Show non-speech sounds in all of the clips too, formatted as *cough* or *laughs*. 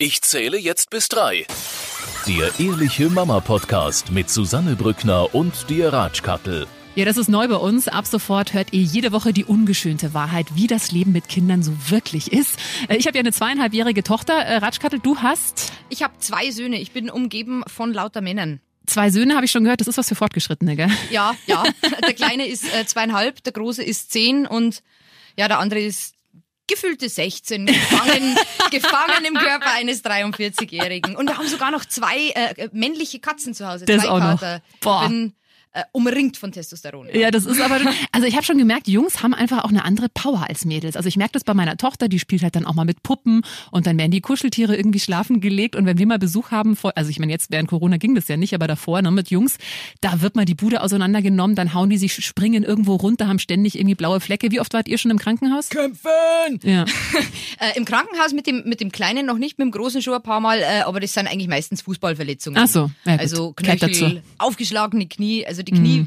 Ich zähle jetzt bis drei. Der Ehrliche Mama Podcast mit Susanne Brückner und dir Ratschkattel. Ja, das ist neu bei uns. Ab sofort hört ihr jede Woche die ungeschönte Wahrheit, wie das Leben mit Kindern so wirklich ist. Äh, Ich habe ja eine zweieinhalbjährige Tochter. Äh, Ratschkattel, du hast Ich habe zwei Söhne. Ich bin umgeben von lauter Männern. zwei Söhne, habe ich schon gehört. Das ist was für Fortgeschrittene, gell? Ja, ja. *laughs* Der kleine ist äh, zweieinhalb, der große ist zehn und ja, der andere ist gefühlte 16, gefangen, *laughs* gefangen im Körper eines 43-Jährigen. Und wir haben sogar noch zwei äh, männliche Katzen zu Hause. Das zwei auch noch. Kater. Boah. Ich bin äh, umringt von Testosteron. Ja, das ist aber, also ich habe schon gemerkt, Jungs haben einfach auch eine andere Power als Mädels. Also ich merke das bei meiner Tochter, die spielt halt dann auch mal mit Puppen und dann werden die Kuscheltiere irgendwie schlafen gelegt und wenn wir mal Besuch haben, vor, also ich meine jetzt während Corona ging das ja nicht, aber davor ne, mit Jungs, da wird mal die Bude auseinandergenommen, dann hauen die sich, springen irgendwo runter, haben ständig irgendwie blaue Flecke. Wie oft wart ihr schon im Krankenhaus? Kämpfen! Ja. *laughs* Äh, Im Krankenhaus mit dem, mit dem Kleinen noch nicht, mit dem Großen schon ein paar Mal, äh, aber das sind eigentlich meistens Fußballverletzungen. Ach so, ja gut. Also. Knöchel, aufgeschlagene Knie, also die Knie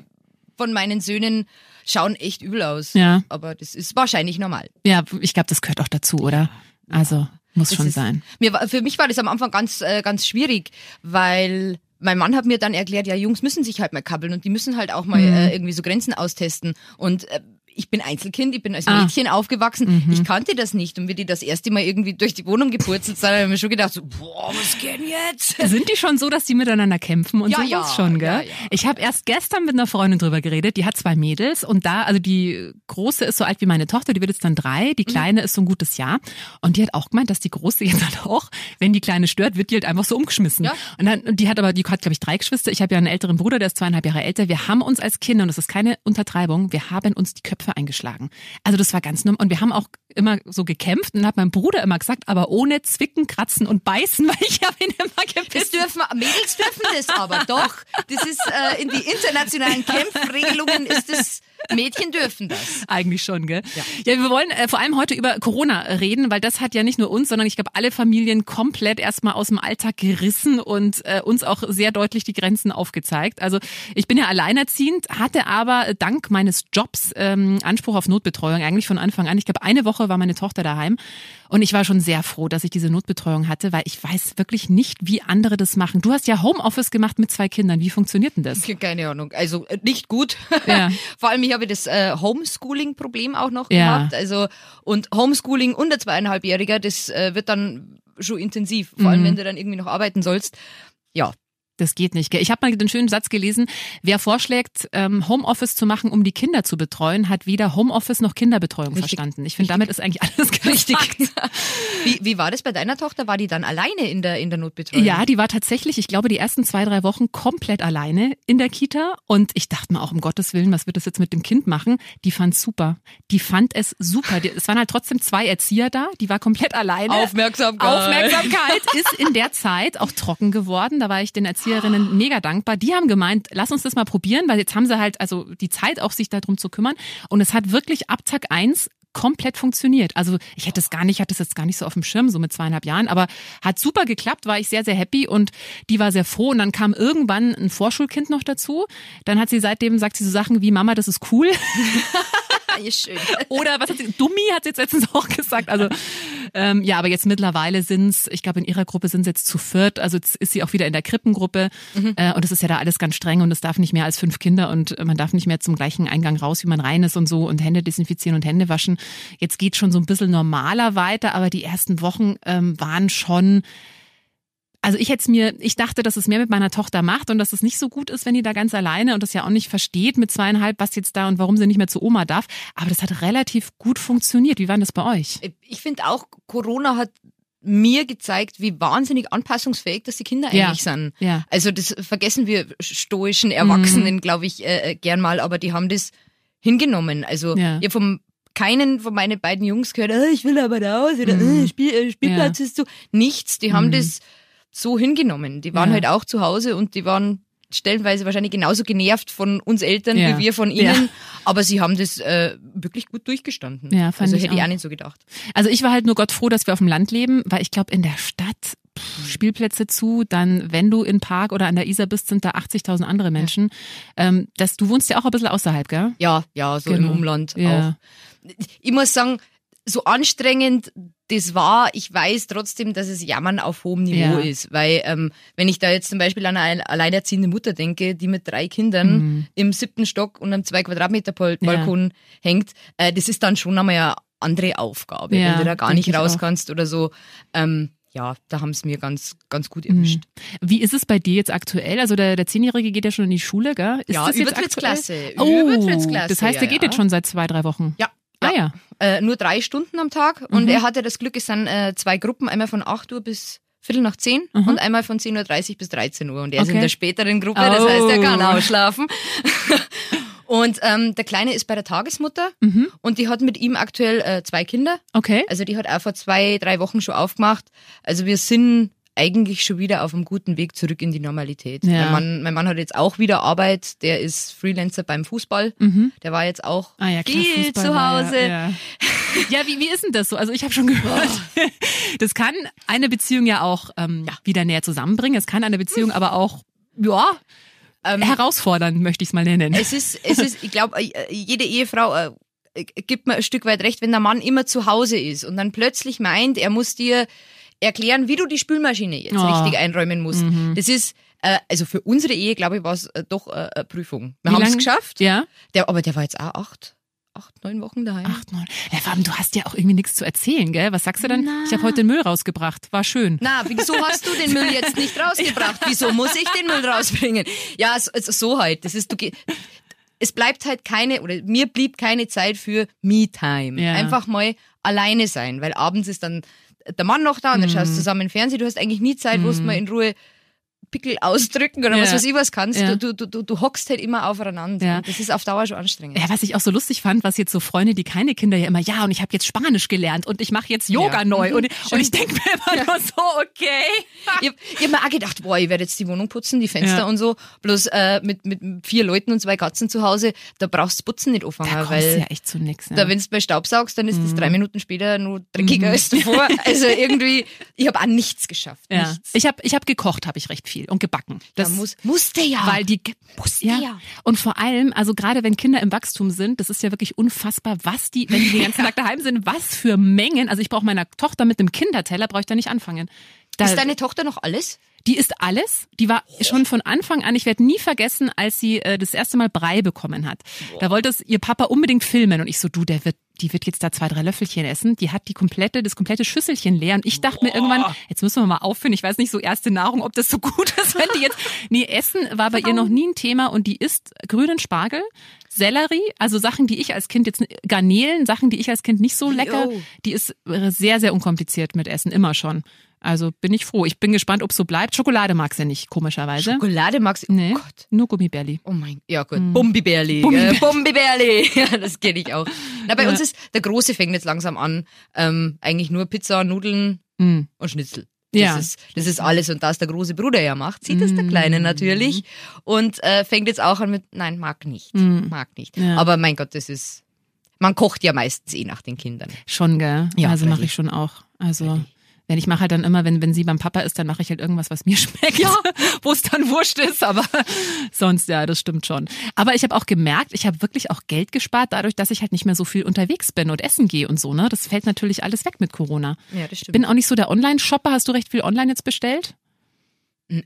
von meinen Söhnen schauen echt übel aus. Ja. Aber das ist wahrscheinlich normal. Ja, ich glaube, das gehört auch dazu, oder? Also muss Das schon ist, sein. Mir, für mich war das am Anfang ganz, äh, ganz schwierig, weil mein Mann hat mir dann erklärt, ja, Jungs müssen sich halt mal kabbeln und die müssen halt auch mal Mhm. äh, irgendwie so Grenzen austesten. Und äh, ich bin Einzelkind, ich bin als Ah. Mhm. Mädchen aufgewachsen. Ich kannte das nicht. Und wie die das erste Mal irgendwie durch die Wohnung gepurzelt sind, *laughs* habe ich mir schon gedacht, so, boah, was geht denn jetzt? Sind die schon so, dass die miteinander kämpfen und Ja, sowas ja, schon, gell? ja, ja. Ich habe erst gestern mit einer Freundin drüber geredet, die hat zwei Mädels und da, also die große ist so alt wie meine Tochter, die wird jetzt dann drei, Mhm. die kleine ist so ein gutes Jahr und die hat auch gemeint, dass die große *laughs* jetzt halt auch, wenn die kleine stört, wird die halt einfach so umgeschmissen. Ja. Und dann, und die hat aber, die hat glaube ich drei Geschwister, ich habe ja einen älteren Bruder, der ist zweieinhalb Jahre älter, wir haben uns als Kinder, und das ist keine Untertreibung, wir haben uns die Köpfe eingeschlagen. Also das war ganz normal und wir haben auch immer so gekämpft und hat mein Bruder immer gesagt, aber ohne Zwicken, Kratzen und Beißen, *laughs* weil ich habe ihn immer gebissen. Das dürfen, Mädels dürfen das aber doch. Das ist äh, in die internationalen Kämpfregelungen ist das, Mädchen dürfen das. *laughs* Eigentlich schon, gell? Ja, wir wollen äh, vor allem heute über Corona reden, weil das hat ja nicht nur uns, sondern ich glaube alle Familien komplett erstmal aus dem Alltag gerissen und äh, uns auch sehr deutlich die Grenzen aufgezeigt. Also ich bin ja alleinerziehend, hatte aber dank meines Jobs ähm, Anspruch auf Notbetreuung eigentlich von Anfang an. Ich glaube, eine Woche war meine Tochter daheim und ich war schon sehr froh, dass ich diese Notbetreuung hatte, weil ich weiß wirklich nicht, wie andere das machen. Du hast ja Homeoffice gemacht mit zwei Kindern. Wie funktioniert denn das? Keine Ahnung. Also äh, nicht gut. Ja. *laughs* Vor allem, ich habe das äh, Homeschooling-Problem auch noch Ja. gehabt. Also und Homeschooling unter zweieinhalbjähriger, das äh, wird dann schon intensiv. Vor allem, Mhm. wenn du dann irgendwie noch arbeiten sollst. Ja, Das geht nicht. gell? Ich habe mal den schönen Satz gelesen, wer vorschlägt, ähm, Homeoffice zu machen, um die Kinder zu betreuen, hat weder Homeoffice noch Kinderbetreuung Richtig. verstanden. Ich finde, damit ist eigentlich alles *laughs* richtig. Wie, wie war das bei deiner Tochter? War die dann alleine in der, in der Notbetreuung? Ja, die war tatsächlich, ich glaube, die ersten zwei, drei Wochen komplett alleine in der Kita. Und ich dachte mir auch, um Gottes Willen, was wird das jetzt mit dem Kind machen? Die fand super. Die fand es super. Die- Es waren halt trotzdem zwei Erzieher da. Die war komplett alleine. Aufmerksamkeit. Aufmerksamkeit ist in der Zeit auch trocken geworden. Da war ich den Erzieherinnen mega dankbar. Die haben gemeint, lass uns das mal probieren, weil jetzt haben sie halt also die Zeit auch sich darum zu kümmern. Und es hat wirklich ab Tag eins komplett funktioniert. Also ich hätte es gar nicht, hatte es jetzt gar nicht so auf dem Schirm, so mit zweieinhalb Jahren, aber hat super geklappt, war ich sehr, sehr happy und die war sehr froh. Und dann kam irgendwann ein Vorschulkind noch dazu. Dann hat sie seitdem, sagt sie so Sachen wie, Mama, das ist cool. *laughs* *laughs* Ja, schön. Oder was hat sie, Dummi hat sie jetzt letztens auch gesagt. Also ähm, ja, aber jetzt mittlerweile sind's, ich glaube in ihrer Gruppe sind sie jetzt zu viert. Also jetzt ist sie auch wieder in der Krippengruppe äh, und es ist ja da alles ganz streng und es darf nicht mehr als fünf Kinder und man darf nicht mehr zum gleichen Eingang raus, wie man rein ist und so und Hände desinfizieren und Hände waschen. Jetzt geht schon so ein bisschen normaler weiter, aber die ersten Wochen ähm, waren schon also ich hätte mir, ich dachte, dass es mehr mit meiner Tochter macht und dass es nicht so gut ist, wenn die da ganz alleine und das ja auch nicht versteht mit zweieinhalb, was jetzt da und warum sie nicht mehr zu Oma darf. Aber das hat relativ gut funktioniert. Wie war denn das bei euch? Ich finde auch, Corona hat mir gezeigt, wie wahnsinnig anpassungsfähig dass die Kinder Ja. eigentlich sind. Ja. Also das vergessen wir stoischen Erwachsenen, glaube ich, äh, äh, gern mal, aber die haben das hingenommen. Also Ja. ihr vom keinen von meinen beiden Jungs gehört, äh, ich will aber raus oder äh, Spiel, äh, Spielplatz Ja. ist so. Nichts, die haben das so hingenommen. Die waren Ja. halt auch zu Hause und die waren stellenweise wahrscheinlich genauso genervt von uns Eltern Ja. wie wir von Ja. ihnen, aber sie haben das äh, wirklich gut durchgestanden. Ja, fand also ich hätte ich auch. auch nicht so gedacht. Also ich war halt nur Gott froh, dass wir auf dem Land leben, weil ich glaube, in der Stadt pff, Spielplätze zu, dann wenn du in Park oder an der Isar bist, sind da 80.000 andere Menschen. Ähm, das, du wohnst ja auch ein bisschen außerhalb, gell? Ja, ja, so Genau. im Umland Ja. auch. Ich muss sagen, so anstrengend das war, ich weiß trotzdem, dass es Jammern auf hohem Niveau Ja. ist. Weil ähm, wenn ich da jetzt zum Beispiel an eine alleinerziehende Mutter denke, die mit drei Kindern Mhm. im siebten Stock und einem zwei Quadratmeter Bal- Balkon hängt, äh, das ist dann schon einmal eine andere Aufgabe, Ja, wenn du da gar nicht ich raus auch. kannst oder so. Ähm, ja, da haben es mir ganz, ganz gut Mhm. erwischt. Wie ist es bei dir jetzt aktuell? Also der, der Zehnjährige geht ja schon in die Schule, gell? Ist Ja, das jetzt Übertrittsklasse. aktuell? Oh, Übertrittsklasse, das heißt, ja, der geht ja. jetzt schon seit zwei, drei Wochen. Ja. Ah ja. Äh, nur drei Stunden am Tag und Mhm. er hatte das Glück, es sind äh, zwei Gruppen, einmal von 8 Uhr bis Viertel nach 10 Mhm. und einmal von 10.30 Uhr bis 13 Uhr. Und er ist Okay. in der späteren Gruppe, das heißt, er kann Oh. ausschlafen. *laughs* und ähm, der Kleine ist bei der Tagesmutter Mhm. und die hat mit ihm aktuell äh, zwei Kinder. Okay. Also die hat auch vor zwei, drei Wochen schon aufgemacht. Also wir sind eigentlich schon wieder auf einem guten Weg zurück in die Normalität. Ja. Mein, Mann, mein Mann hat jetzt auch wieder Arbeit, der ist Freelancer beim Fußball. Mhm. Der war jetzt auch Ah ja, klar, viel Fußball zu Hause. Ja, ja. wie, wie ist denn das so? Also ich habe schon gehört, *laughs* das kann eine Beziehung ja auch ähm, wieder näher zusammenbringen. Es kann eine Beziehung aber auch, ja, Ähm, herausfordern, möchte ich es mal nennen. Es ist, es ist, ich glaube, jede Ehefrau äh, gibt mir ein Stück weit recht, wenn der Mann immer zu Hause ist und dann plötzlich meint, er muss dir erklären, wie du die Spülmaschine jetzt Oh. richtig einräumen musst. Mhm. Das ist, äh, also für unsere Ehe, glaube ich, war es äh, doch äh, eine Prüfung. Wir haben es geschafft. Ja? Der, aber der war jetzt auch acht, acht, neun Wochen daheim. Acht, neun. Ja, vor allem, du hast ja auch irgendwie nichts zu erzählen, gell? Was sagst du dann? Na. Ich habe heute den Müll rausgebracht. War schön. Na, wieso hast du den Müll *laughs* jetzt nicht rausgebracht? Wieso muss ich den Müll rausbringen? Ja, so, so- so halt. Das ist, du es bleibt halt keine, oder mir blieb keine Zeit für Me-Time. Ja. Einfach mal alleine sein, weil abends ist dann der Mann noch da und dann Mhm. schaust du zusammen Fernsehen. Du hast eigentlich nie Zeit, wo du mal in Ruhe Pickel ausdrücken oder Ja. was weiß ich was kannst. Ja. Du, du, du, du hockst halt immer aufeinander. Ja. Das ist auf Dauer schon anstrengend. Ja, was ich auch so lustig fand, was jetzt so Freunde, die keine Kinder ja immer, ja, und ich habe jetzt Spanisch gelernt und ich mache jetzt Yoga neu. Mhm. Und, und ich denke mir immer nur so, okay. Ich hab, ich hab mir auch gedacht, boah, ich werde jetzt die Wohnung putzen, die Fenster und so. Bloß äh, mit, mit vier Leuten und zwei Katzen zu Hause, da brauchst du Putzen nicht anfangen, Da weil ja echt zu nix. Ja. da, wenn du bei Staubsaugst, dann ist Mhm. das drei Minuten später nur dreckiger als davor. Also irgendwie, ich habe auch nichts geschafft. Nichts. Ich habe ich hab gekocht, habe ich recht viel und gebacken. Da muss, musste ja. Weil die musste ja. ja. Und vor allem, also gerade wenn Kinder im Wachstum sind, das ist ja wirklich unfassbar, was die, wenn die den ganzen *laughs* Tag daheim sind, was für Mengen. Also ich brauche meiner Tochter mit einem Kinderteller, brauche ich da nicht anfangen. Da, ist deine Tochter noch alles? Die ist alles. Die war schon von Anfang an, ich werde nie vergessen, als sie äh, das erste Mal Brei bekommen hat. Da wollte es ihr Papa unbedingt filmen und ich so, du, der wird, die wird jetzt da zwei, drei Löffelchen essen. Die hat die komplette, das komplette Schüsselchen leer. Und ich dachte mir irgendwann, jetzt müssen wir mal aufhören. Ich weiß nicht, so erste Nahrung, ob das so gut *laughs* ist, wenn die jetzt, nee, Essen war bei ihr noch nie ein Thema und die isst grünen Spargel. Sellerie, also Sachen, die ich als Kind jetzt, Garnelen, Sachen, die ich als Kind nicht so lecker, Jo. die ist äh, sehr, sehr unkompliziert mit Essen, immer schon. Also bin ich froh. Ich bin gespannt, ob so bleibt. Schokolade mag sie nicht, komischerweise. Schokolade magst du? nee, Oh Gott. nur Gummibärli. Oh mein, ja gut. Bumbibärli. Bumbibärli. Bumbibärli. *laughs* Ja, das kenne ich auch. Na, bei Ja. uns ist, der Große fängt jetzt langsam an, ähm, eigentlich nur Pizza, Nudeln Mm. und Schnitzel. Das, Ja. ist, das ist alles. Und das der große Bruder ja macht, sieht es der Kleine Mm. natürlich. Und äh, fängt jetzt auch an mit, nein, mag nicht. Mm. Mag nicht. Ja. Aber mein Gott, das ist, man kocht ja meistens eh nach den Kindern. Schon, gell? Ja, also mache freilich. ich schon auch. Also wenn ich mache halt dann immer, wenn, wenn sie beim Papa ist, dann mache ich halt irgendwas, was mir *laughs* schmeckt, ja. wo es dann wurscht ist. Aber *laughs* sonst, ja, das stimmt schon. Aber ich habe auch gemerkt, ich habe wirklich auch Geld gespart, dadurch, dass ich halt nicht mehr so viel unterwegs bin und essen gehe und so. Ne, Das fällt natürlich alles weg mit Corona. Ja, das stimmt. Bin auch nicht so der Online-Shopper. Hast du recht viel online jetzt bestellt?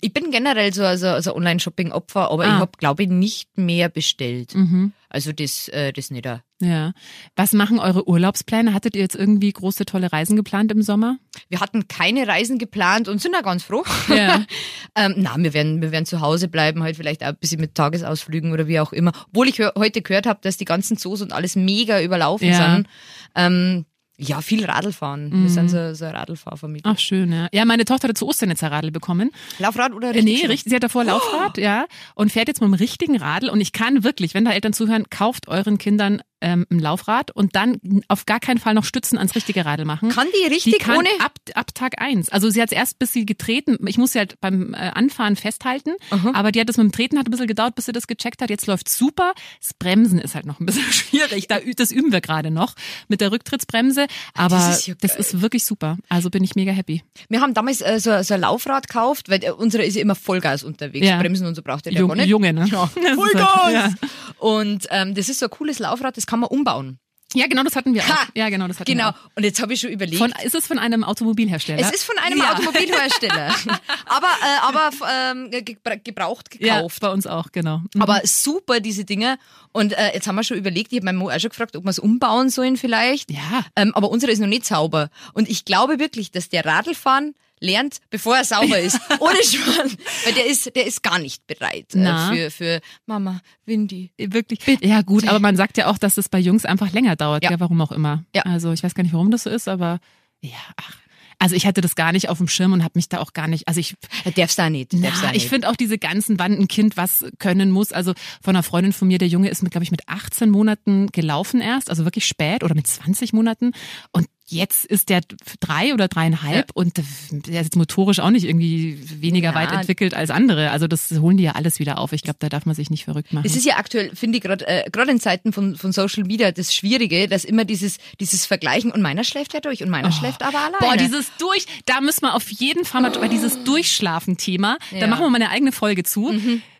ich bin generell so also, also Online-Shopping-Opfer, aber ich Ah. habe, glaube ich, nicht mehr bestellt. Mhm. Also das, äh, das nicht. da. Ja. Was machen eure Urlaubspläne? Hattet ihr jetzt irgendwie große, tolle Reisen geplant im Sommer? Wir hatten keine Reisen geplant und sind da ganz froh. Ja. *laughs* ähm, na, wir werden, wir werden zu Hause bleiben, halt vielleicht auch ein bisschen mit Tagesausflügen oder wie auch immer. Obwohl ich heute gehört habe, dass die ganzen Zoos und alles mega überlaufen Ja. sind. Ähm, ja, viel Radl fahren. Wir sind so, so eine Radlfahrfamilie. Ach, schön, ja. Ja, meine Tochter hat zu Ostern jetzt ein Radl bekommen. Laufrad oder richtig? Nee, richtig, sie hat davor Laufrad, ja, und fährt jetzt mit dem richtigen Radl. Und ich kann wirklich, wenn da Eltern zuhören, kauft euren Kindern ähm, ein Laufrad und dann auf gar keinen Fall noch Stützen ans richtige Radl machen. Kann die die richtig kann ohne? ab, ab Tag eins. Also sie hat es erst, bis sie getreten, ich muss sie halt beim äh, Anfahren festhalten, aber die hat das mit dem Treten hat ein bisschen gedauert, bis sie das gecheckt hat. Jetzt läuft super. Das Bremsen ist halt noch ein bisschen *laughs* schwierig. Da, das üben wir gerade noch mit der Rücktrittsbremse. Aber Das das ist ist, ja geil. wirklich super. Also bin ich mega happy. Wir haben damals äh, so, so ein Laufrad gekauft, weil äh, unsere ist ja immer Vollgas unterwegs. Ja. Bremsen und so braucht ihr ja Jung, gar nicht. Junge, ne? Ja, *laughs* Das ist Vollgas! halt- ja. Und ähm, das ist so ein cooles Laufrad, das kann man umbauen. Ja, genau, das hatten wir auch. Ha! Ja, genau, das hatten Genau. wir auch. Und jetzt habe ich schon überlegt. Von, ist es von einem Automobilhersteller? es ist von einem Ja. Automobilhersteller. *laughs* aber äh, aber ähm, ge- gebraucht ja, gekauft. bei uns auch, genau. Mhm. Aber super, diese Dinge. Und äh, jetzt haben wir schon überlegt, ich habe meinen Mo auch schon gefragt, ob wir es umbauen sollen vielleicht. Ja. Ähm, aber unsere ist noch nicht sauber. Und ich glaube wirklich, dass der Radlfahren lernt, bevor er sauber ist. *laughs* Ohne Schwan. Weil der ist, der ist gar nicht bereit äh, Na. für, für Mama, Windy. Wirklich. Ja, gut, aber man sagt ja auch, dass es bei Jungs einfach länger dauert, Ja. ja. warum auch immer. Ja. Also ich weiß gar nicht, warum das so ist, aber ja, ach. Also ich hatte das gar nicht auf dem Schirm und habe mich da auch gar nicht, also ich, Er darf's da nicht. Darf's da nicht. ich finde auch diese ganzen Wandenkind, was können muss. Also von einer Freundin von mir, der Junge ist mit, glaube ich, mit 18 Monaten gelaufen erst, also wirklich spät oder mit 20 Monaten. Und jetzt ist der drei oder dreieinhalb und der ist jetzt motorisch auch nicht irgendwie weniger Ja. weit entwickelt als andere. Also das holen die ja alles wieder auf. Ich glaube, da darf man sich nicht verrückt machen. Es ist ja aktuell, finde ich, gerade äh, gerade in Zeiten von, von Social Media das Schwierige, dass immer dieses, dieses Vergleichen und meiner schläft ja durch und meiner schläft aber alleine. Oh. Boah, dieses Durch, da müssen wir auf jeden Fall mal drüber, dieses Durchschlafen-Thema, Ja. da machen wir mal eine eigene Folge zu.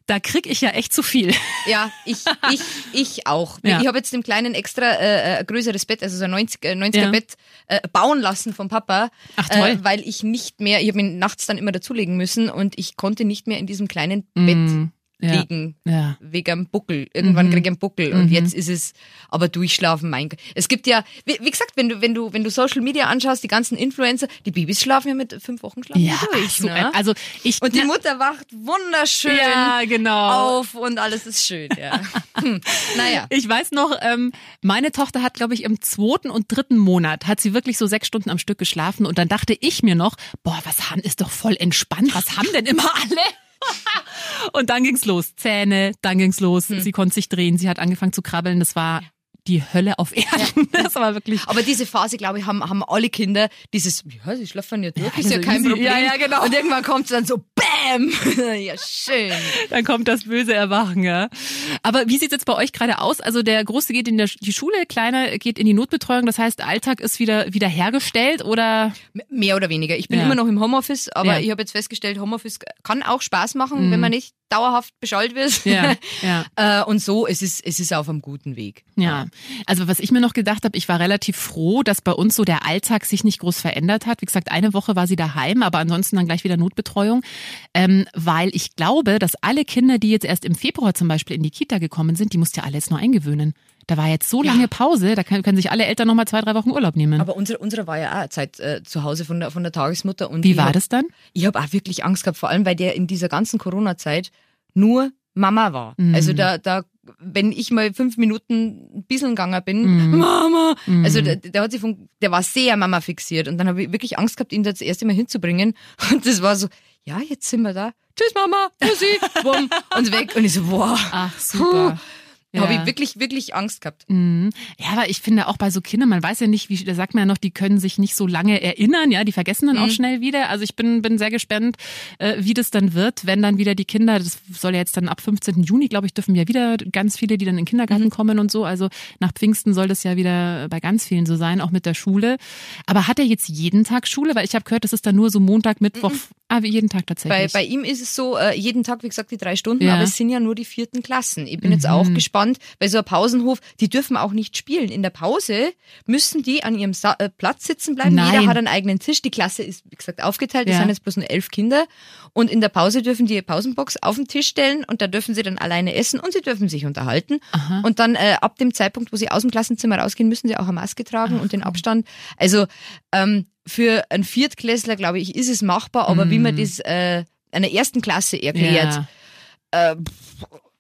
Da krieg ich ja echt zu viel. Ja, ich, ich, *laughs* ich auch. Ja. Ich habe jetzt dem Kleinen extra äh, ein größeres Bett, also so ein 90, äh, 90er Ja. Bett äh, bauen lassen vom Papa, Ach, toll. Äh, weil ich nicht mehr, ich habe ihn nachts dann immer dazulegen müssen und ich konnte nicht mehr in diesem kleinen Bett Mm, ja. liegen. Ja. Wegen am Buckel. Irgendwann Mhm. krieg ich einen Buckel und jetzt ist es aber durchschlafen, mein Gott. Es gibt ja, wie, wie gesagt, wenn du, wenn du, wenn du Social Media anschaust, die ganzen Influencer, die Babys schlafen ja mit fünf Wochen schlafen Ja, durch. so, ne? also ich und die Mutter wacht wunderschön Ja, genau. auf und alles ist schön, ja. *laughs* Hm. Naja. Ich weiß noch, ähm, meine Tochter hat, glaube ich, im zweiten und dritten Monat hat sie wirklich so sechs Stunden am Stück geschlafen und dann dachte ich mir noch, boah, was haben, ist doch voll entspannt, was haben denn immer alle? Und dann ging's los, Zähne, dann ging's los, Hm. sie konnte sich drehen, sie hat angefangen zu krabbeln, das war die Hölle auf Erden. *laughs* Das war wirklich Aber diese Phase, glaube ich, haben, haben alle Kinder dieses, ja, sie schlafen ja durch, ist ja also kein easy. Problem. Ja, ja, genau. Und irgendwann kommt es dann so, bam! *laughs* ja, schön. Dann kommt das böse Erwachen, ja. Aber wie sieht's jetzt bei euch gerade aus? Also der Große geht in die Schule, Kleine geht in die Notbetreuung. Das heißt, Alltag ist wieder, wieder hergestellt oder? Mehr oder weniger. Ich bin Ja. immer noch im Homeoffice, aber Ja. ich habe jetzt festgestellt, Homeoffice kann auch Spaß machen, wenn man nicht dauerhaft beschallt wird. Mhm. Ja, *laughs* ja. Äh, Und so, es ist, es ist auf einem guten Weg. Ja, also was ich mir noch gedacht habe, ich war relativ froh, dass bei uns so der Alltag sich nicht groß verändert hat. Wie gesagt, eine Woche war sie daheim, aber ansonsten dann gleich wieder Notbetreuung, ähm, weil ich glaube, dass alle Kinder, die jetzt erst im Februar zum Beispiel in die Kita gekommen sind, die musst ja alle jetzt nur eingewöhnen. Da war jetzt so Ja. lange Pause, da können, können sich alle Eltern noch mal zwei, drei Wochen Urlaub nehmen. Aber unsere, unsere war ja auch Zeit äh, zu Hause von der, von der Tagesmutter. Und Wie war hab, das dann? Ich habe auch wirklich Angst gehabt, vor allem, weil der in dieser ganzen Corona-Zeit nur Mama war. Mhm. Also da, da, wenn ich mal fünf Minuten ein bisschen gegangen bin, Mhm. Mama, Mhm. also der, der hat sich von, der war sehr Mama fixiert und dann habe ich wirklich Angst gehabt, ihn da das erste Mal hinzubringen *laughs* und das war so, ja, jetzt sind wir da. Tschüss Mama, Tschüssi, *laughs* bumm, und weg und ich so, boah, Ach, super. Da habe Ja. ich wirklich, wirklich Angst gehabt. Mhm. Ja, aber ich finde auch bei so Kindern, man weiß ja nicht, wie, da sagt man ja noch, die können sich nicht so lange erinnern, ja, die vergessen dann auch schnell wieder. Also ich bin, bin sehr gespannt, äh, wie das dann wird, wenn dann wieder die Kinder, das soll ja jetzt dann ab 15. Juni, glaube ich, dürfen ja wieder ganz viele, die dann in den Kindergarten kommen und so. Also nach Pfingsten soll das ja wieder bei ganz vielen so sein, auch mit der Schule. Aber hat er jetzt jeden Tag Schule? Weil ich habe gehört, das ist dann nur so Montag, Mittwoch, ah, wie jeden Tag Bei, tatsächlich. bei ihm ist es so, äh, jeden Tag, wie gesagt, die drei Stunden, Ja. Mhm. aber es sind ja nur die vierten Klassen. Ich bin jetzt auch gespannt, weil so ein Pausenhof, die dürfen auch nicht spielen. In der Pause müssen die an ihrem Sa äh, Platz sitzen bleiben. Nein. Jeder hat einen eigenen Tisch. Die Klasse ist, wie gesagt, aufgeteilt. Es Ja. sind jetzt bloß nur elf Kinder. Und in der Pause dürfen die Pausenbox auf den Tisch stellen und da dürfen sie dann alleine essen und sie dürfen sich unterhalten. Aha. Und dann äh, ab dem Zeitpunkt, wo sie aus dem Klassenzimmer rausgehen, müssen sie auch eine Maske tragen und den Abstand. Also ähm, für einen Viertklässler, glaube ich, ist es machbar, aber wie man das äh, einer ersten Klasse erklärt, Mhm. ja, äh,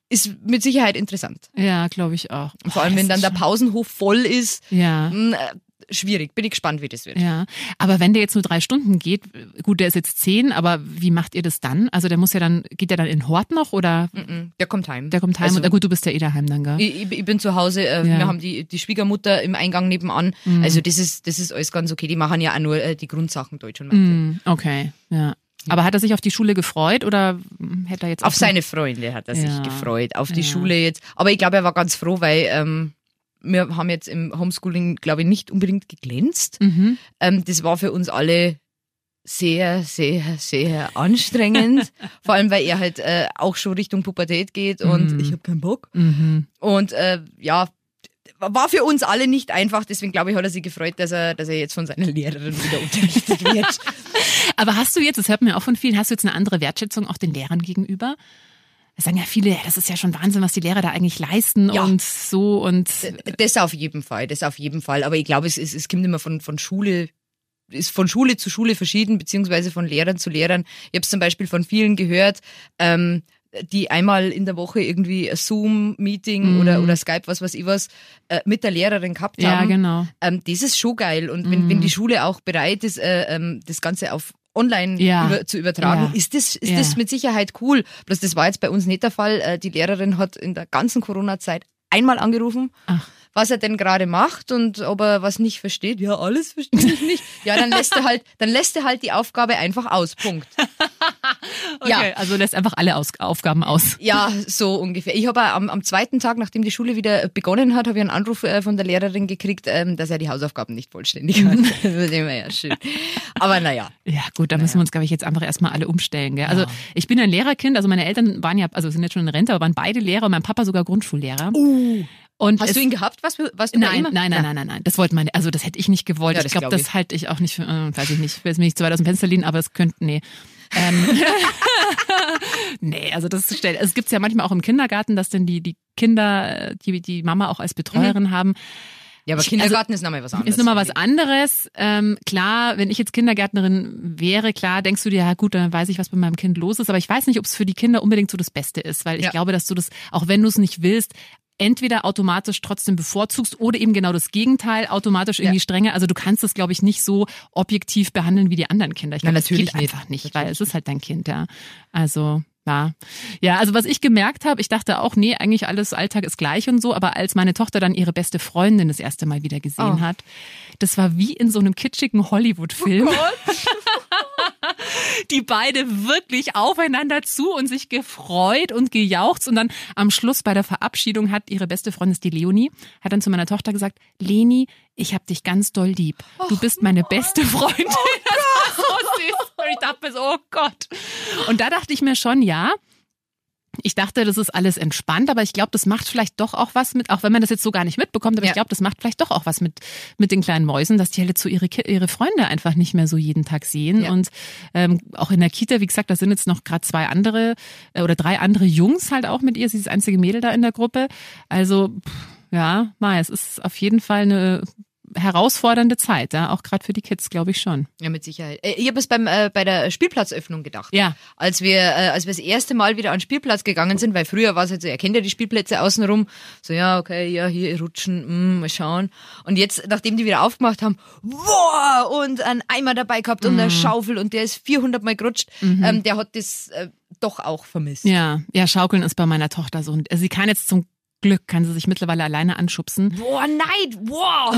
ist mit Sicherheit interessant. ja glaube ich auch. Vor allem, wenn dann der Pausenhof voll ist, Ja. mh, äh, schwierig. Bin ich gespannt, wie das wird. Ja, aber wenn der jetzt nur drei Stunden geht, gut, der ist jetzt zehn, aber wie macht ihr das dann? Also der muss ja dann, geht der dann in Hort noch oder Mhm, Der kommt heim. der kommt heim? Also, und, gut, du bist ja eh daheim dann, gell? ich, ich bin zu Hause, äh, Ja. Mhm. wir haben die, die Schwiegermutter im Eingang nebenan. Also das ist, das ist alles ganz okay. Die machen ja auch nur äh, die Grundsachen Deutsch und Mathe. Hm, okay, ja. Aber hat er sich auf die Schule gefreut oder hätte er jetzt Auf seine Freunde hat er sich Ja. gefreut, auf die Ja. Schule jetzt. Aber ich glaube, er war ganz froh, weil ähm, wir haben jetzt im Homeschooling, glaube ich, nicht unbedingt geglänzt. Mhm. Ähm, das war für uns alle sehr, sehr, sehr anstrengend. *laughs* Vor allem, weil er halt äh, auch schon Richtung Pubertät geht und Mhm. ich habe keinen Bock. Mhm. Und äh, ja, war für uns alle nicht einfach. Deswegen glaube ich, hat er sich gefreut, dass er, dass er jetzt von seiner Lehrerin wieder unterrichtet wird. *laughs* Aber hast du jetzt, das hört man ja auch von vielen, hast du jetzt eine andere Wertschätzung auch den Lehrern gegenüber? Das sagen ja viele, das ist ja schon Wahnsinn, was die Lehrer da eigentlich leisten Ja. und so und Das auf jeden Fall, das auf jeden Fall. Aber ich glaube, es, es, es kommt immer von, von Schule, ist von Schule zu Schule verschieden, beziehungsweise von Lehrern zu Lehrern. Ich habe es zum Beispiel von vielen gehört, ähm, die einmal in der Woche irgendwie Zoom-Meeting oder, oder Skype, was weiß ich was, äh, mit der Lehrerin gehabt Mhm. ja, haben. genau. Ähm, das ist schon geil. Und wenn, wenn die Schule auch bereit ist, äh, ähm, das Ganze auf online Ja. über, zu übertragen, Ja. ist das, ist Ja. das mit Sicherheit cool. Bloß das war jetzt bei uns nicht der Fall. Äh, die Lehrerin hat in der ganzen Corona-Zeit einmal angerufen, Ach. was er denn gerade macht und ob er was nicht versteht. Ja, alles verstehe ich nicht. Ja, dann lässt er halt, dann lässt er halt die Aufgabe einfach aus. Punkt. *laughs* Okay, Ja. also lässt einfach alle Aus Aufgaben aus. Ja, so ungefähr. Ich habe am, am zweiten Tag, nachdem die Schule wieder begonnen hat, habe ich einen Anruf äh, von der Lehrerin gekriegt, ähm, dass er die Hausaufgaben nicht vollständig hat. *laughs* das war immer ja schön. Aber naja. Ja, gut, da müssen wir uns, glaube ich, jetzt einfach erstmal alle umstellen. Gell? Also ich bin ein Lehrerkind, also meine Eltern waren ja, also sind jetzt schon in Rente, aber waren beide Lehrer und mein Papa sogar Grundschullehrer. Und Hast du ihn gehabt? Was, was du Nein, nein, nein, nein, nein, nein. Das wollten meine, also das hätte ich nicht gewollt. Ja, ich glaube, glaub das halte ich auch nicht für, äh, weiß ich nicht, ich will jetzt mich nicht zu weit aus dem Fenster lehnen, aber es könnte, nee. Ähm, *laughs* nee, also das stellt, es gibt's ja manchmal auch im Kindergarten, dass dann die, die Kinder, die, die Mama auch als Betreuerin haben. Ja, aber Ich- Kindergarten ist nochmal was anderes. Ist nochmal was anderes. Ähm, klar, wenn ich jetzt Kindergärtnerin wäre, klar, denkst du dir, ja gut, dann weiß ich, was bei meinem Kind los ist. Aber ich weiß nicht, ob es für die Kinder unbedingt so das Beste ist, weil ich Ja. glaube, dass du das, auch wenn du es nicht willst, entweder automatisch trotzdem bevorzugst oder eben genau das Gegenteil, automatisch irgendwie Ja. strenger. Also du kannst es, glaube ich, nicht so objektiv behandeln wie die anderen Kinder. Ich glaube, das natürlich geht nicht. einfach nicht, Natürlich weil es ist halt dein Kind, ja. Also ja. Ja, also was ich gemerkt habe, ich dachte auch, nee, eigentlich alles Alltag ist gleich und so, aber als meine Tochter dann ihre beste Freundin das erste Mal wieder gesehen Oh. hat, das war wie in so einem kitschigen Hollywood-Film. *laughs* die beide wirklich aufeinander zu und sich gefreut und gejauchzt und dann am Schluss bei der Verabschiedung hat ihre beste Freundin, die Leonie, hat dann zu meiner Tochter gesagt, Leni, ich hab dich ganz doll lieb. Du bist meine beste Freundin. *laughs* Das war so süß. Und ich dachte mir so, oh Gott. Und da dachte ich mir schon, ja, ich dachte, das ist alles entspannt, aber ich glaube, das macht vielleicht doch auch was mit, auch wenn man das jetzt so gar nicht mitbekommt, aber Ja. ich glaube, das macht vielleicht doch auch was mit, mit den kleinen Mäusen, dass die halt so ihre, ihre Freunde einfach nicht mehr so jeden Tag sehen. Ja. Und ähm, auch in der Kita, wie gesagt, da sind jetzt noch gerade zwei andere äh, oder drei andere Jungs halt auch mit ihr. Sie ist das einzige Mädel da in der Gruppe. Also, pff, ja, Mai, es ist auf jeden Fall eine herausfordernde Zeit, ja, auch gerade für die Kids, glaube ich schon. Ja, mit Sicherheit. Äh, Ich habe es beim äh, bei der Spielplatzöffnung gedacht. Ja. Als wir äh, als wir das erste Mal wieder an den Spielplatz gegangen sind, weil früher war es halt so, ihr kennt ja die Spielplätze außenrum, so ja, okay, ja, hier rutschen, mm, mal schauen. Und jetzt nachdem die wieder aufgemacht haben, wow, und ein Eimer dabei gehabt und Mhm. eine Schaufel und der ist 400 mal gerutscht, ähm, der hat das äh, doch auch vermisst. Ja, ja, Schaukeln ist bei meiner Tochter so. Und sie kann jetzt zum Glück, kann sie sich mittlerweile alleine anschubsen. Boah, nein, wow.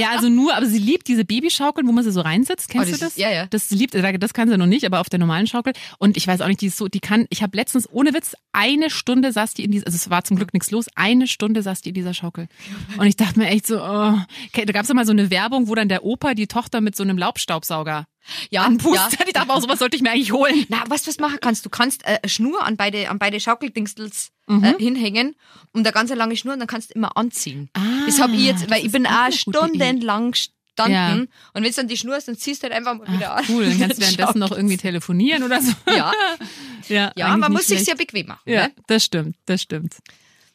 Ja, also nur, aber sie liebt diese Babyschaukeln, wo man sie so reinsetzt. Kennst Oh, du das das? ist- ja, ja. Das liebt, das kann sie noch nicht, aber auf der normalen Schaukel. Und ich weiß auch nicht, die ist so, die kann, ich habe letztens ohne Witz eine Stunde saß die in dieser, also es war zum Glück nichts los, eine Stunde saß die in dieser Schaukel. Und ich dachte mir echt so, oh. okay, da gab es mal so eine Werbung, wo dann der Opa die Tochter mit so einem Laubstaubsauger Ja, anpustet. ja. Ich dachte auch, sowas sollte ich mir eigentlich holen. Na, weißt du, was machen kannst? Du kannst äh, eine Schnur an beide, an beide Schaukeldingsels Mhm. äh, hinhängen und eine ganz lange Schnur und dann kannst du immer anziehen. Ah, das habe ich jetzt, weil ich bin auch stundenlang gestanden Ja. und wenn es dann die Schnur ist, dann ziehst du halt einfach mal wieder Ach, an. cool, dann kannst du *laughs* währenddessen noch irgendwie telefonieren oder so. Ja, *laughs* Ja, ja man muss sich sehr bequem machen. Ja, Ne? das stimmt, das stimmt.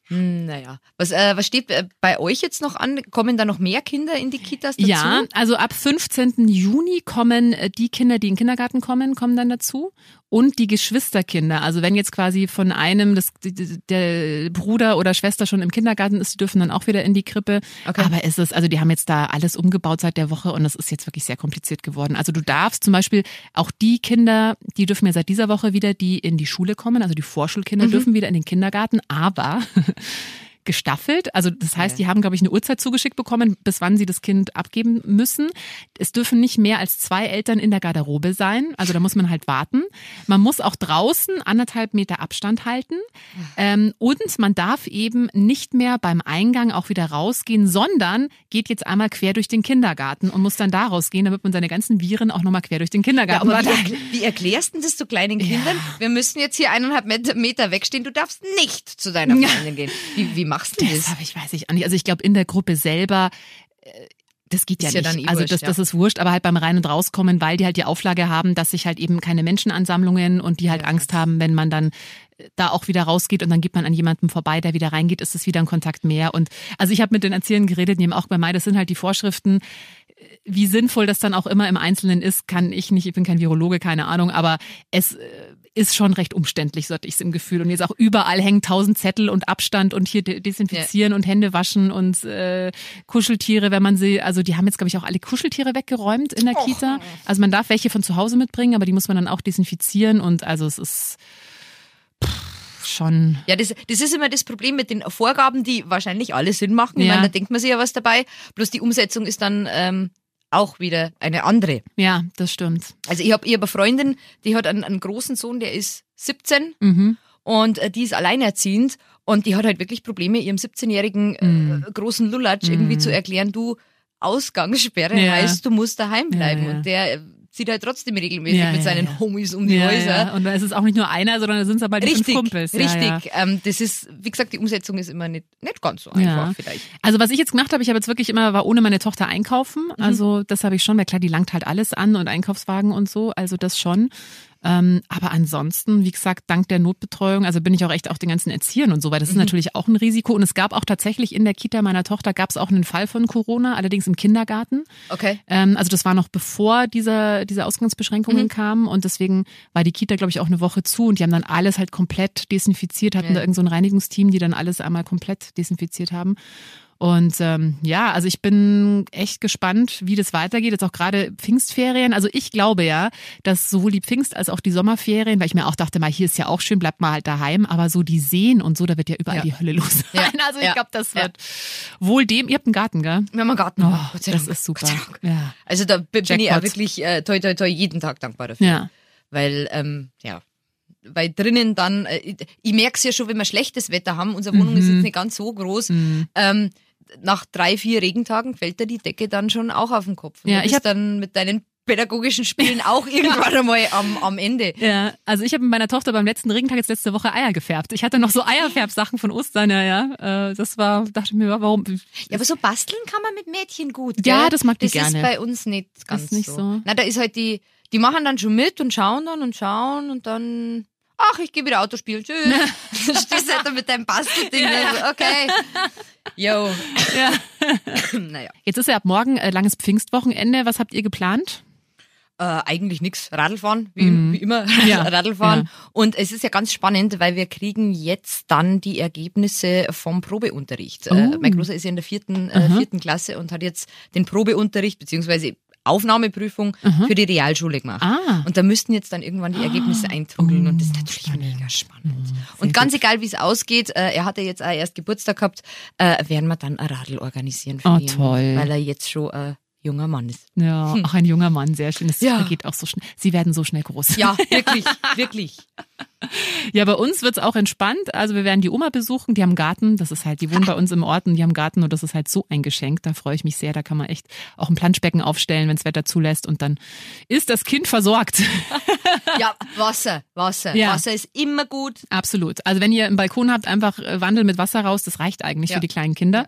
Hm, naja. Was, äh, was steht äh, bei euch jetzt noch an? Kommen da noch mehr Kinder in die Kitas dazu? Ja, also ab 15. Juni kommen äh, die Kinder, die in den Kindergarten kommen, kommen dann dazu. Und die Geschwisterkinder. Also wenn jetzt quasi von einem das, der Bruder oder Schwester schon im Kindergarten ist, die dürfen dann auch wieder in die Krippe. Okay. Aber es ist, also die haben jetzt da alles umgebaut seit der Woche und es ist jetzt wirklich sehr kompliziert geworden. Also du darfst zum Beispiel auch die Kinder, die dürfen ja seit dieser Woche wieder, die in die Schule kommen, also die Vorschulkinder dürfen wieder in den Kindergarten, aber gestaffelt. Also das heißt, die haben, glaube ich, eine Uhrzeit zugeschickt bekommen, bis wann sie das Kind abgeben müssen. Es dürfen nicht mehr als zwei Eltern in der Garderobe sein. Also da muss man halt warten. Man muss auch draußen anderthalb Meter Abstand halten. Ähm, und man darf eben nicht mehr beim Eingang auch wieder rausgehen, sondern geht jetzt einmal quer durch den Kindergarten und muss dann da rausgehen, damit man seine ganzen Viren auch nochmal quer durch den Ja, Kindergarten aber wie, wie erklärst du das zu kleinen Kindern? Wir müssen jetzt hier eineinhalb Meter, wegstehen. Du darfst nicht zu deiner Freundin gehen. Wie, wie machst du das? Das habe ich, weiß ich auch nicht. Also ich glaube, in der Gruppe selber äh, das geht ja Ist ja nicht. eh also wurscht, das, das ist wurscht, aber halt beim Rein- und Rauskommen, weil die halt die Auflage haben, dass sich halt eben keine Menschenansammlungen und die halt Ja. Angst haben, wenn man dann äh, da auch wieder rausgeht und dann geht man an jemanden vorbei, der wieder reingeht, ist es wieder ein Kontakt mehr. Und also ich habe mit den Erziehern geredet, die haben auch bei mir, das sind halt die Vorschriften. Wie sinnvoll das dann auch immer im Einzelnen ist, kann ich nicht. Ich bin kein Virologe, keine Ahnung, aber es äh, ist schon recht umständlich, so hatte ich es im Gefühl. Und jetzt auch überall hängen tausend Zettel und Abstand und hier de- desinfizieren und Hände waschen und äh, Kuscheltiere, wenn man sie, also die haben jetzt, glaube ich, auch alle Kuscheltiere weggeräumt in der Kita. Also man darf welche von zu Hause mitbringen, aber die muss man dann auch desinfizieren und also es ist pff, schon. Ja, das, das ist immer das Problem mit den Vorgaben, die wahrscheinlich alle Sinn machen. Ich Ja. meine, da denkt man sich ja was dabei. Bloß die Umsetzung ist dann ähm, auch wieder eine andere. Ja, das stimmt. Also ich habe ich hab eine Freundin, die hat einen, einen großen Sohn, der ist 17 Mhm. und äh, die ist alleinerziehend und die hat halt wirklich Probleme, ihrem 17-jährigen Mhm. äh, großen Lulatsch irgendwie zu erklären, du, Ausgangssperre Ja. heißt, du musst daheim bleiben. Ja, ja. Und der zieht halt trotzdem regelmäßig Ja, mit seinen ja. Homies um die Häuser. Und da ist es auch nicht nur einer, sondern da sind es aber die Richtig, fünf Kumpels. Richtig. Ähm, das ist, wie gesagt, die Umsetzung ist immer nicht, nicht ganz so einfach vielleicht. Also was ich jetzt gemacht habe, ich habe jetzt wirklich immer, war ohne meine Tochter einkaufen. Also das habe ich schon, weil klar, die langt halt alles an und Einkaufswagen und so, also das schon. Ähm, aber ansonsten, wie gesagt, dank der Notbetreuung, also bin ich auch echt auch den ganzen Erziehern und so, weil das ist natürlich auch ein Risiko. Und es gab auch tatsächlich in der Kita meiner Tochter, gab es auch einen Fall von Corona, allerdings im Kindergarten. Okay. Ähm, also das war noch bevor diese, diese Ausgangsbeschränkungen Mhm. kamen und deswegen war die Kita, glaube ich, auch eine Woche zu und die haben dann alles halt komplett desinfiziert, hatten Ja. da irgend so ein Reinigungsteam, die dann alles einmal komplett desinfiziert haben. Und ähm, ja, also ich bin echt gespannt, wie das weitergeht. Jetzt auch gerade Pfingstferien. Also ich glaube ja, dass sowohl die Pfingst- als auch die Sommerferien, weil ich mir auch dachte, mal hier ist ja auch schön, bleibt mal halt daheim. Aber so die Seen und so, da wird ja überall Ja. die Hölle los Ja. Also ich Ja. glaube, das wird wohl dem. Ihr habt einen Garten, gell? Wir haben einen Garten. Oh, Gott sei das Dank. ist super. Ja. Also da bin ich Jackpot. auch wirklich äh, toi toi toi jeden Tag dankbar dafür. Ja. Weil, ähm, ja, weil drinnen dann, äh, ich, ich merke es ja schon, wenn wir schlechtes Wetter haben, unsere Wohnung Mhm. ist jetzt nicht ganz so groß, ähm, nach drei, vier Regentagen fällt dir die Decke dann schon auch auf den Kopf. Und Ja, du ich dann mit deinen pädagogischen Spielen auch *laughs* irgendwann einmal am, am Ende. Ja, also ich habe mit meiner Tochter beim letzten Regentag jetzt letzte Woche Eier gefärbt. Ich hatte noch so Eierfärbsachen von Ostern, ja, ja. Äh, Das war, dachte ich mir, warum? Ja, aber so basteln kann man mit Mädchen gut. Ja, gell? das mag die Das gerne. ist bei uns nicht ganz nicht so. Na, da ist halt die, die machen dann schon mit und schauen dann und schauen und dann, ach, ich gehe wieder Auto spielen, tschüss. Dann *laughs* *laughs* Stehst du halt da mit deinem Bastelding, also, okay. Yo. *laughs* Ja. naja, Jetzt ist ja ab morgen äh, langes Pfingstwochenende. Was habt ihr geplant? äh, eigentlich nix. Radlfahren, wie, wie immer. *laughs* Ja, Radlfahren. ja. Und es ist ja ganz spannend, weil wir kriegen jetzt dann die Ergebnisse vom Probeunterricht. Äh, Oh. mein Großer ist ja in der vierten, äh, vierten Klasse und hat jetzt den Probeunterricht beziehungsweise Aufnahmeprüfung für die Realschule gemacht. Ah. Und da müssten jetzt dann irgendwann die Ergebnisse eintrudeln und das ist natürlich mega spannend. und ganz egal, wie es ausgeht, äh, er hatte jetzt auch erst Geburtstag gehabt, äh, werden wir dann ein Radl organisieren für Oh, ihn, toll. weil er jetzt schon ein junger Mann ist. Ja, *laughs* auch ein junger Mann, sehr schön. Das Ja. geht auch so schnell. Sie werden so schnell groß. Ja, *laughs* wirklich, wirklich. Ja, bei uns wird's auch entspannt. Also wir werden die Oma besuchen, die haben Garten. Das ist halt, die wohnen bei uns im Ort und die haben Garten und das ist halt so ein Geschenk. Da freue ich mich sehr. Da kann man echt auch ein Planschbecken aufstellen, wenns Wetter zulässt und dann ist das Kind versorgt. *laughs* Ja, Wasser, Wasser. Ja. Wasser ist immer gut. Absolut. Also wenn ihr einen Balkon habt, einfach äh, Wandel mit Wasser raus. Das reicht eigentlich Ja. für die kleinen Kinder.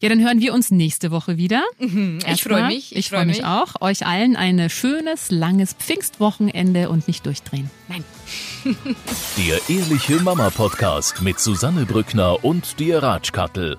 Ja, dann hören wir uns nächste Woche wieder. Ich freue mich. Ich, freue mich auch. Euch allen ein schönes, langes Pfingstwochenende und nicht durchdrehen. Nein. *laughs* Der Ehrliche Mama Podcast mit Susanne Brückner und dir Ratschkattel.